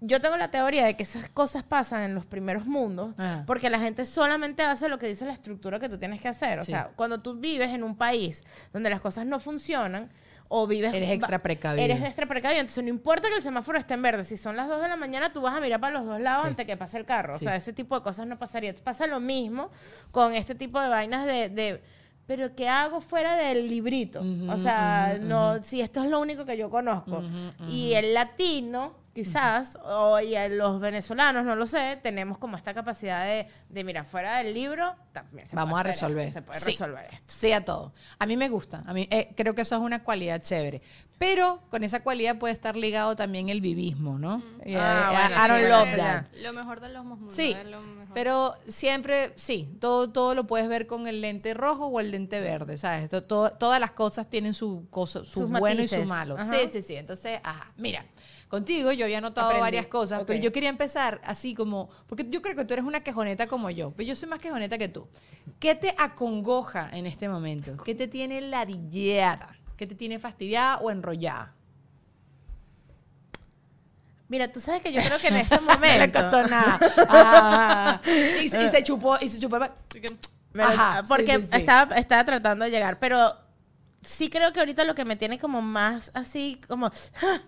yo tengo la teoría de que esas cosas pasan en los primeros mundos Ajá. porque la gente solamente hace lo que dice la estructura que tú tienes que hacer. O Sí. sea, cuando tú vives en un país donde las cosas no funcionan, o vives... Eres extra precavido. Eres extra precavido. Entonces, no importa que el semáforo esté en verde. Si son las 2 de la mañana, tú vas a mirar para los dos lados Sí. antes que pase el carro. Sí. O sea, ese tipo de cosas no pasaría. Pasa lo mismo con este tipo de vainas de... de pero ¿qué hago fuera del librito? o sea, no, si esto es lo único que yo conozco. Y el latino, quizás, o y a los venezolanos, no lo sé, tenemos como esta capacidad de, de mira, fuera del libro, también se Vamos puede a resolver. esto, se puede Sí. resolver esto. Sí a todo. A mí me gusta. A mí eh, creo que eso es una cualidad chévere. Pero con esa cualidad puede estar ligado también el vivismo, ¿no? Y, Ah, bueno, I don't sí, love eso that. ya. Lo mejor de los mundos. Sí, es lo mejor. pero siempre, sí, todo, todo lo puedes ver con el lente rojo o el lente verde, ¿sabes? To- to- todas las cosas tienen su cosa, su Sus bueno y su malo. Ajá. Sí, sí, sí. Entonces, ajá, mira, contigo yo había notado Aprendí. varias cosas, pero yo quería empezar así como, porque yo creo que tú eres una quejoneta como yo, pero yo soy más quejoneta que tú. ¿Qué te acongoja en este momento? ¿Qué te tiene ladillada? ¿Qué te tiene fastidiada o enrollada? Mira, tú sabes que yo creo que en este [LAUGHS] No le momento... costó nada. Ah, y, se- y se [LAUGHS] chupó, y se chupó. Ajá, sí, porque sí, sí. Estaba, estaba tratando de llegar, pero sí creo que ahorita lo que me tiene como más así, como que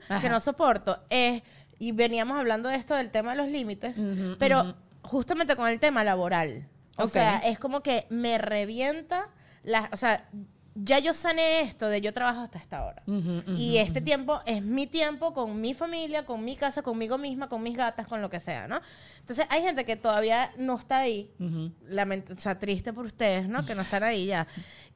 Ajá. no soporto, es, y veníamos hablando de esto del tema de los límites, pero justamente con el tema laboral. O sea, es como que me revienta, la, o sea, ya yo sané esto de yo trabajo hasta esta hora. Ujú, ujú, y este tiempo es mi tiempo con mi familia, con mi casa, conmigo misma, con mis gatas, con lo que sea, ¿no? Entonces hay gente que todavía no está ahí, o sea, triste por ustedes, ¿no? Que no están ahí ya.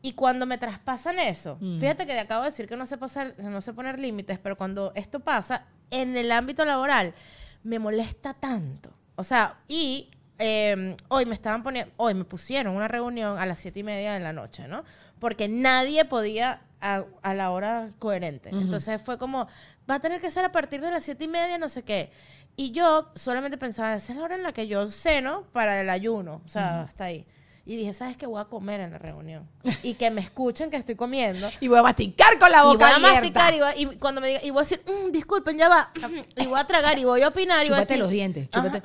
Y cuando me traspasan eso, Mm. fíjate que acabo de decir que no sé pasar, no sé poner límites, pero cuando esto pasa en el ámbito laboral, me molesta tanto. O sea, y eh, hoy me estaban poniendo, hoy me pusieron una reunión a las siete y media de la noche, ¿no? Porque nadie podía a, a la hora coherente. Entonces fue como, va a tener que ser a partir de las siete y media, no sé qué. Y yo solamente pensaba, esa es la hora en la que yo ceno para el ayuno. O sea, hasta ahí. Y dije, ¿sabes qué? Voy a comer en la reunión. Y que me escuchen que estoy comiendo. [LAUGHS] Y voy a masticar con la Y voy boca a abierta. masticar y, voy- y cuando me diga, y voy a decir, "Mm, disculpen, ya va. Y voy a tragar y voy a opinar y voy a Chúpate decir, los dientes. Chúpate.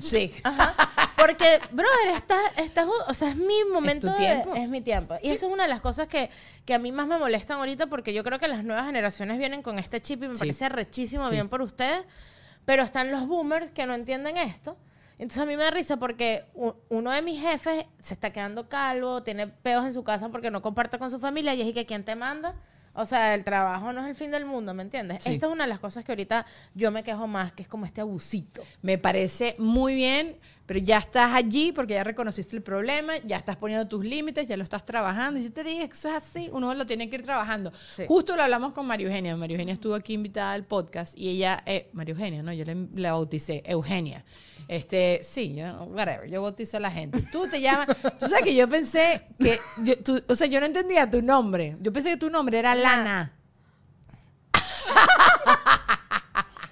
Sí. Ajá. Porque, brother, estás, estás, o sea, es mi momento. de- tiempo. es mi tiempo. Y eso es una de las cosas que, que a mí más me molestan ahorita porque yo creo que las nuevas generaciones vienen con este chip y me Sí. parece rechísimo, Sí. bien por ustedes. Pero están los boomers que no entienden esto. Entonces a mí me da risa porque uno de mis jefes se está quedando calvo, tiene peos en su casa porque no comparte con su familia y es que ¿quién te manda? O sea, el trabajo no es el fin del mundo, ¿me entiendes? Sí. Esta es una de las cosas que ahorita yo me quejo más, que es como este abusito. Me parece muy bien, pero ya estás allí porque ya reconociste el problema, ya estás poniendo tus límites, ya lo estás trabajando. Y yo te dije que eso es así, uno lo tiene que ir trabajando. Sí. Justo lo hablamos con María Eugenia. María Eugenia estuvo aquí invitada al podcast y ella, eh, María Eugenia, ¿no? Yo le, la bauticé, Eugenia. Este, sí, yo, whatever, yo bautizo a la gente. Tú te llamas, tú sabes que yo pensé que, yo- tú- o sea, yo no entendía tu nombre. Yo pensé que tu nombre era Lana. [LAUGHS]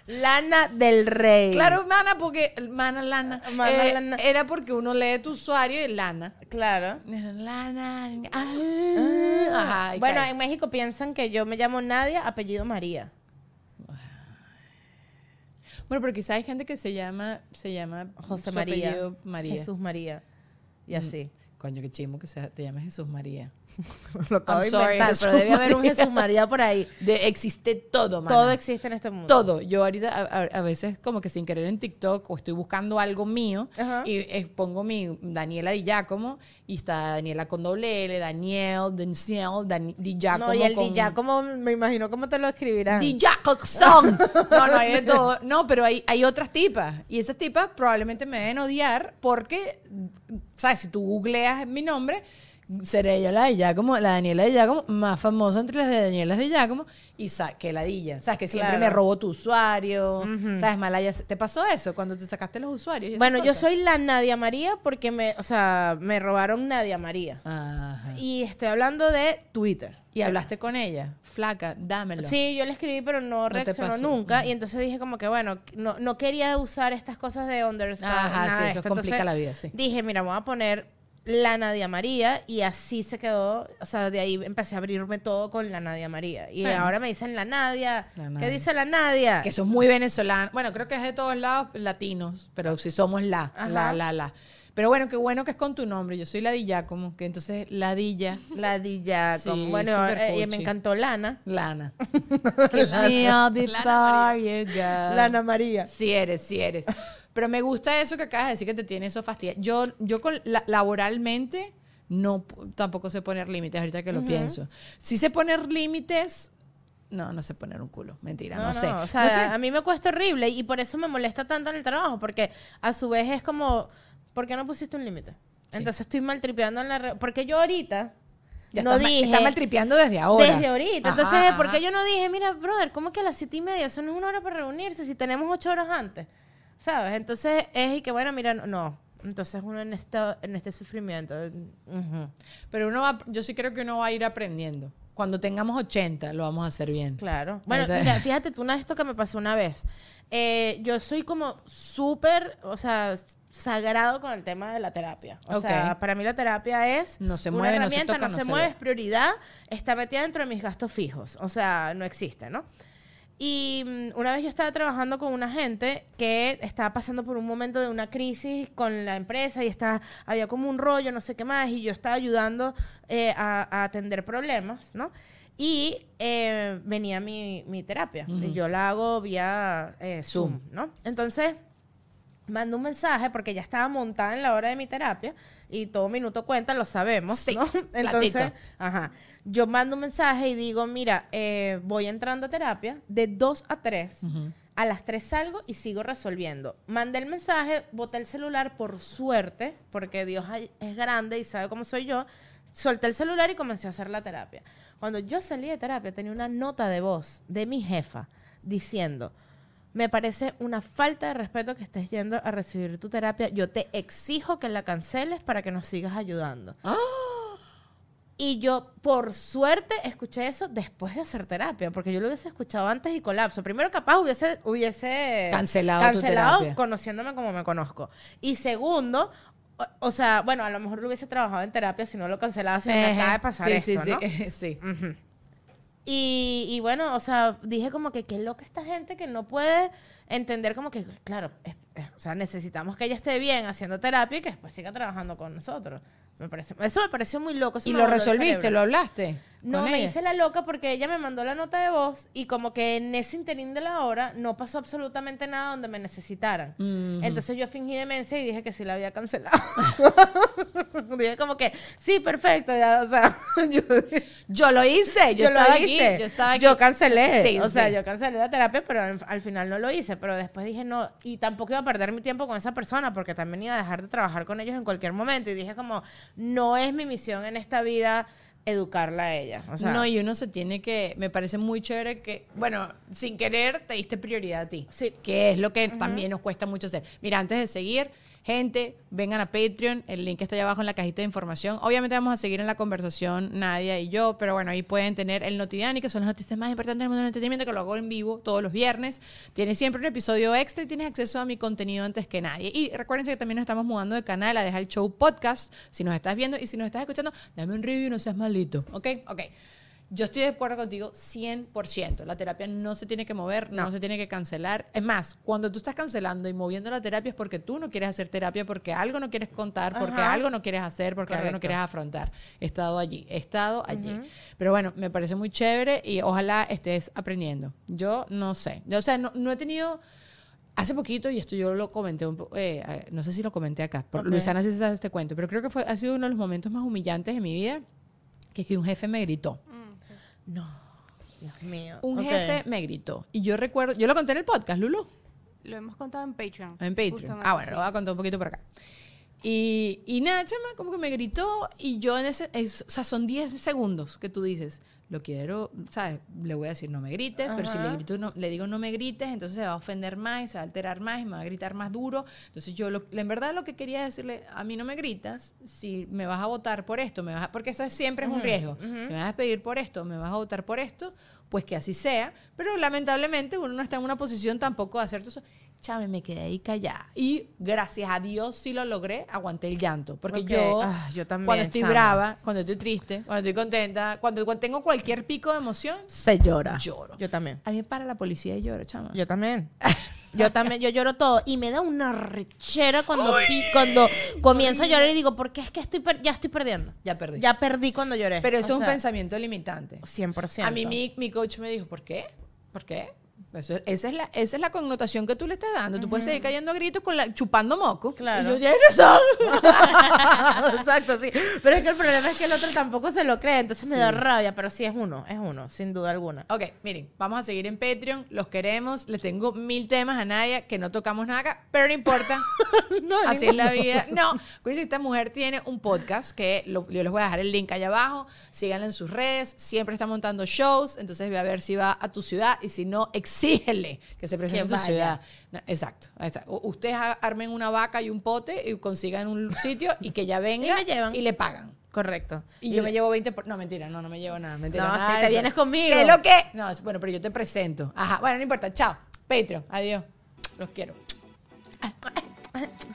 Lana del Rey. Claro, mana, porque, mana, lana. Mana, Eh, lana. Era porque uno lee tu usuario y lana. Claro. Lana. ah, ajá, y Bueno, cae. en México piensan que yo me llamo Nadia, apellido María. bueno, pero quizá hay gente que se llama, se llama José María. María. Jesús María. Y así. Coño, qué chimo que se, te llames Jesús María. [LAUGHS] Lo acabo I'm de sorry, inventar, Jesús pero debe haber un María. Jesús María por ahí. [LAUGHS] De, existe todo, mana. Todo existe en este mundo. Todo. Yo ahorita a, a- veces como que sin querer en TikTok o estoy buscando algo mío Ajá. y eh, pongo mi Daniela Di Giacomo y está Daniela con doble L, Daniel, Daniel, Dan- Di Giacomo No, y el con- Di Giacomo, me imagino cómo te lo escribirán. Di Jacobson. [LAUGHS] No, no hay de todo. No, pero hay, hay otras tipas. Y esas tipas probablemente me deben odiar porque, ¿sabes? Si tú googleas mi nombre, seré yo la de Giacomo, la Daniela de Giacomo, más famosa entre las de Daniela de Giacomo, y sa que ladilla. ¿Sabes? Que siempre Claro. me robó tu usuario. ¿Sabes? Malaya, ¿te pasó eso cuando te sacaste los usuarios? Bueno, yo soy la Nadia María porque me, o sea, me robaron Nadia María. Ajá. Y estoy hablando de Twitter. ¿Y hablaste con ella? Flaca, dámelo. Sí, yo le escribí, pero no reaccionó nunca. Y entonces dije como que, bueno, no, no quería usar estas cosas de underscore. Ajá, sí, eso complica Entonces, la vida, sí. Dije, mira, voy a poner la Nadia María y así se quedó. O sea, de ahí empecé a abrirme todo con la Nadia María. Y Bueno. ahora me dicen la Nadia. La ¿Qué Nadia. dice la Nadia? Que son muy venezolanos. Bueno, creo que es de todos lados latinos, pero si somos la, Ajá. la, la, la. Pero bueno, qué bueno que es con tu nombre. Yo soy Ladilla, como que entonces Ladilla, Ladilla. [LAUGHS] Sí, como- bueno, eh, y me cuchi. encantó Lana. Lana. [LAUGHS] Kiss me all before you go. Lana María. Sí eres, sí eres. Pero me gusta eso que acabas de decir que te tiene eso fastidia. Yo, yo con, la- laboralmente no tampoco sé poner límites ahorita que lo pienso. Si sé poner límites, no, no sé poner un culo. Mentira, no, No, sé. no, o sea, No sé. a mí me cuesta horrible y por eso me molesta tanto en el trabajo, porque a su vez es como, ¿por qué no pusiste un límite? Entonces estoy maltripeando en la... re- Porque yo ahorita Ya no está, dije... está maltripeando desde ahora. Desde ahorita. Ajá, Entonces, ¿por qué yo no dije, mira, brother, ¿cómo que a las siete y media? Eso no es una hora para reunirse si tenemos ocho horas antes. ¿Sabes? Entonces, es y que, bueno, mira, no. Entonces uno en, esta, en este sufrimiento. ujú. Pero uno va, yo sí creo que uno va a ir aprendiendo. Cuando tengamos 80, lo vamos a hacer bien. Claro. Bueno, mira, fíjate tú, una esto que me pasó una vez. Eh, yo soy como súper, o sea, sagrado con el tema de la terapia. O sea, Ok. para mí la terapia es No se una mueve, no se herramienta, toca, no no se se mueve, ve. es prioridad, está metida dentro de mis gastos fijos. O sea, no existe, ¿no? Y mm, una vez yo estaba trabajando con una gente que estaba pasando por un momento de una crisis con la empresa y está, había como un rollo, no sé qué más, y yo estaba ayudando eh, a, a atender problemas, ¿no? Y eh, venía mi, mi terapia. Y yo la hago vía eh, Zoom, ¿no? Entonces, mando un mensaje porque ya estaba montada en la hora de mi terapia y todo minuto cuenta, lo sabemos, Sí, ¿no? [LAUGHS] Entonces, platito. ajá, yo mando un mensaje y digo, mira, eh, voy entrando a terapia de 2 a 3. A las 3 salgo y sigo resolviendo. Mandé el mensaje, boté el celular por suerte, porque Dios es grande y sabe cómo soy yo. Solté el celular y comencé a hacer la terapia. Cuando yo salí de terapia tenía una nota de voz de mi jefa diciendo, me parece una falta de respeto que estés yendo a recibir tu terapia. Yo te exijo que la canceles para que nos sigas ayudando. Y yo, por suerte, escuché eso después de hacer terapia, porque yo lo hubiese escuchado antes y colapso. Primero, capaz hubiese, hubiese Cancelado cancelado conociéndome como me conozco. Y segundo, o, o sea, bueno, a lo mejor lo hubiese trabajado en terapia si no lo cancelaba, si me acaba de pasar sí, esto, sí, ¿no? [LAUGHS] sí, sí. Y, y bueno, o sea, dije como que qué loca esta gente que no puede entender como que, claro, es- es- o sea, necesitamos que ella esté bien haciendo terapia y que después siga trabajando con nosotros. Me parece, eso me pareció muy loco. eso ¿Y lo resolviste? ¿Lo hablaste? No, me ella? hice la loca porque ella me mandó la nota de voz y como que en ese interín de la hora no pasó absolutamente nada donde me necesitaran. Entonces yo fingí demencia y dije que sí la había cancelado. [LAUGHS] dije como que, sí, perfecto, ya, o sea, [LAUGHS] yo, Yo lo hice, yo, yo lo estaba aquí. Yo estaba aquí. Yo cancelé. Sí, o sea, yo cancelé la terapia, pero al, al final no lo hice. Pero después dije no. Y tampoco iba a perder mi tiempo con esa persona porque también iba a dejar de trabajar con ellos en cualquier momento. Y dije como, no es mi misión en esta vida educarla a ella. O sea, no, y uno se tiene que, me parece muy chévere que, bueno, sin querer te diste prioridad a ti. Sí. Que es lo que también nos cuesta mucho hacer. Mira, antes de seguir, gente, vengan a Patreon, el link está allá abajo en la cajita de información. Obviamente vamos a seguir en la conversación Nadia y yo, pero bueno, ahí pueden tener el Notidiani, que son las noticias más importantes del mundo del entretenimiento, que lo hago en vivo todos los viernes. Tienes siempre un episodio extra y tienes acceso a mi contenido antes que nadie. Y recuerden que también nos estamos mudando de canal a Deja el Show Podcast, si nos estás viendo y si nos estás escuchando, dame un review, no seas malito, ¿ok? Ok. Yo estoy de acuerdo contigo 100%. La terapia no se tiene que mover, no. se tiene que cancelar. Es más, cuando tú estás cancelando y moviendo la terapia es porque tú no quieres hacer terapia, porque algo no quieres contar, porque Ajá. algo no quieres hacer, porque algo no Correcto. quieres afrontar. He estado allí, he estado allí. Pero bueno, me parece muy chévere y ojalá estés aprendiendo. Yo no sé. Yo, o sea, no, no he tenido... Hace poquito, y esto yo lo comenté, un eh, no sé si lo comenté acá, por Ok. Luisana sí se sabe este cuento, pero creo que fue, ha sido uno de los momentos más humillantes de mi vida, que es que un jefe me gritó. No. Dios mío. Un Ok. jefe me gritó. Y yo recuerdo, yo lo conté en el podcast, Lulu, Lo hemos contado en Patreon. en Patreon. Ah, bueno, sí. lo voy a contar un poquito por acá. Y, y nada, chama, como que me gritó y yo en ese, es- o sea, son 10 segundos que tú dices, lo quiero, ¿sabes? Le voy a decir no me grites, pero si le grito, no, le digo no me grites, entonces se va a ofender más y se va a alterar más y me va a gritar más duro. Entonces yo, lo- en verdad lo que quería decirle, a mí no me gritas, si me vas a votar por esto, me vas a- porque eso es- siempre es un riesgo. Si me vas a pedir por esto, me vas a votar por esto, pues que así sea. Pero lamentablemente uno no está en una posición tampoco de hacer todo eso. Chame, me quedé ahí callada. Y gracias a Dios sí lo logré, aguanté el llanto. Porque yo, Ah, yo también, cuando estoy brava, cuando estoy triste, cuando estoy contenta, cuando, cuando tengo cualquier pico de emoción, Se llora. lloro. Yo también. A mí para la policía y lloro, chama. Yo también. [LAUGHS] Yo también, yo lloro todo. Y me da una rechera cuando, pi- cuando comienzo a llorar y digo, ¿por qué es que estoy per- ya estoy perdiendo? Ya perdí. Ya perdí cuando lloré. Pero eso O es un pensamiento limitante. 100%. A mí mi, mi coach me dijo, ¿por qué? ¿Por qué? Eso- esa, es la, esa es la connotación que tú le estás dando. Tú puedes seguir cayendo a gritos con la, chupando moco. Claro. Y yo, "Tienes razón". [LAUGHS] Exacto, sí. Pero es que el problema es que el otro tampoco se lo cree, entonces me da rabia, pero sí es uno, es uno, sin duda alguna. Ok, miren, vamos a seguir en Patreon. Los queremos. Les tengo mil temas a Naya que no tocamos nada acá, pero no importa. [LAUGHS] Así es la vida. No, que esta mujer tiene un podcast que lo- yo les voy a dejar el link allá abajo. Síganla en sus redes. Siempre está montando shows. Entonces ve a ver si va a tu ciudad y si no, exígele que se presente Que en tu vaya. ciudad. Exacto. Ustedes armen una vaca y un pote y consigan un sitio y que ya [LAUGHS] venga me llevan. y le pagan. Correcto. Y, yo me llevo 20 por... No, mentira, no, no me llevo nada. Mentira, No, nada si te eso. vienes conmigo. ¿Qué es lo que? No, bueno, pero yo te presento. Ajá, bueno, no importa. Chao. Patreon. Adiós. Los quiero. [LAUGHS]